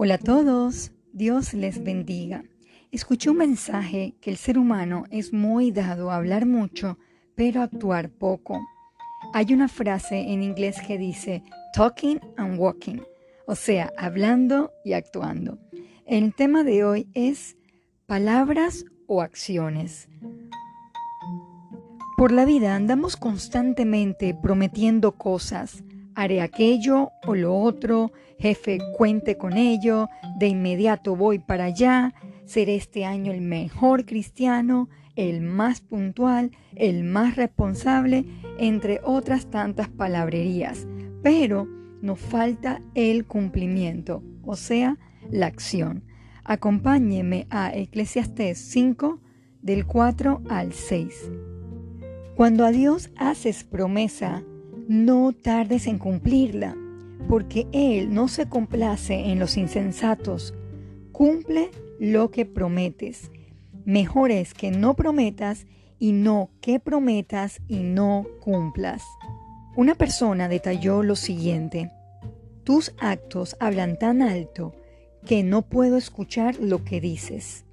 Hola a todos, Dios les bendiga. Escuché un mensaje que el ser humano es muy dado a hablar mucho, pero actuar poco. Hay una frase en inglés que dice talking and walking, o sea, hablando y actuando. El tema de hoy es palabras o acciones. Por la vida andamos constantemente prometiendo cosas, haré aquello o lo otro, jefe, cuente con ello, de inmediato voy para allá, seré este año el mejor cristiano, el más puntual, el más responsable, entre otras tantas palabrerías. Pero nos falta el cumplimiento, o sea, la acción. Acompáñeme a Eclesiastés 5, del 4 al 6. Cuando a Dios haces promesa, no tardes en cumplirla, porque Él no se complace en los insensatos. Cumple lo que prometes. Mejor es que no prometas y no que prometas y no cumplas. Una persona detalló lo siguiente. Tus actos hablan tan alto que no puedo escuchar lo que dices.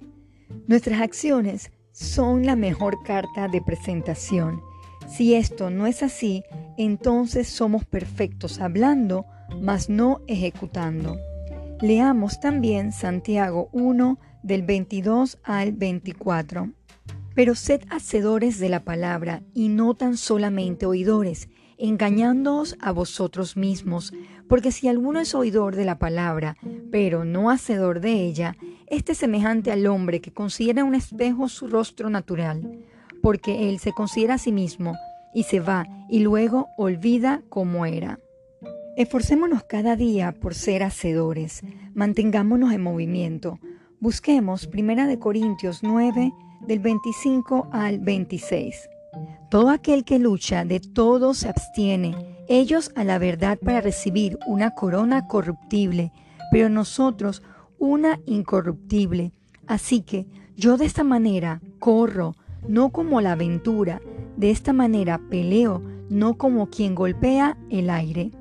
Nuestras acciones son la mejor carta de presentación si esto no es así, entonces somos perfectos hablando, mas no ejecutando. Leamos también Santiago 1 del 22 al 24. Pero sed hacedores de la palabra y no tan solamente oidores, engañándoos a vosotros mismos, porque si alguno es oidor de la palabra, pero no hacedor de ella, este es semejante al hombre que considera un espejo su rostro natural porque él se considera a sí mismo y se va y luego olvida cómo era. Esforcémonos cada día por ser hacedores, mantengámonos en movimiento. Busquemos 1 Corintios 9 del 25 al 26. Todo aquel que lucha de todo se abstiene, ellos a la verdad para recibir una corona corruptible, pero nosotros una incorruptible. Así que yo de esta manera corro, no como la aventura. De esta manera peleo, no como quien golpea el aire.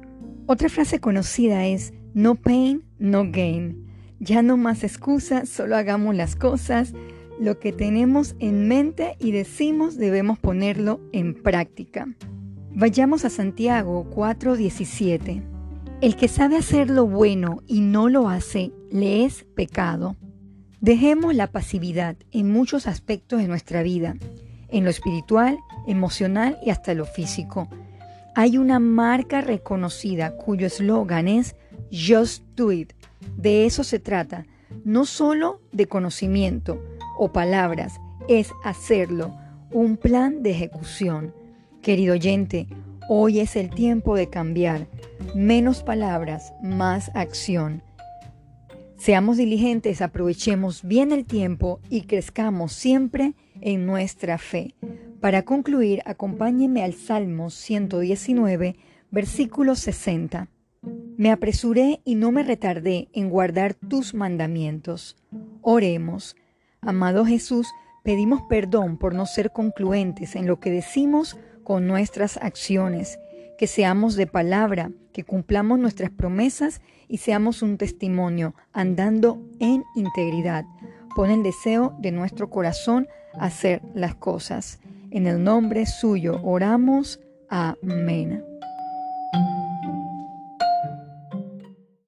Otra frase conocida es no pain, no gain. Ya no más excusas, solo hagamos las cosas. Lo que tenemos en mente y decimos debemos ponerlo en práctica. Vayamos a Santiago 4:17. El que sabe hacer lo bueno y no lo hace, le es pecado. Dejemos la pasividad en muchos aspectos de nuestra vida, en lo espiritual, emocional y hasta lo físico. Hay una marca reconocida cuyo eslogan es Just Do It. De eso se trata, no solo de conocimiento o palabras, es hacerlo, un plan de ejecución. Querido oyente, hoy es el tiempo de cambiar. Menos palabras, más acción. Seamos diligentes, aprovechemos bien el tiempo y crezcamos siempre en nuestra fe. Para concluir, acompáñeme al Salmo 119, versículo 60. Me apresuré y no me retardé en guardar tus mandamientos. Oremos. Amado Jesús, pedimos perdón por no ser concluentes en lo que decimos con nuestras acciones que seamos de palabra, que cumplamos nuestras promesas y seamos un testimonio andando en integridad. Pon el deseo de nuestro corazón hacer las cosas. En el nombre suyo oramos. Amén.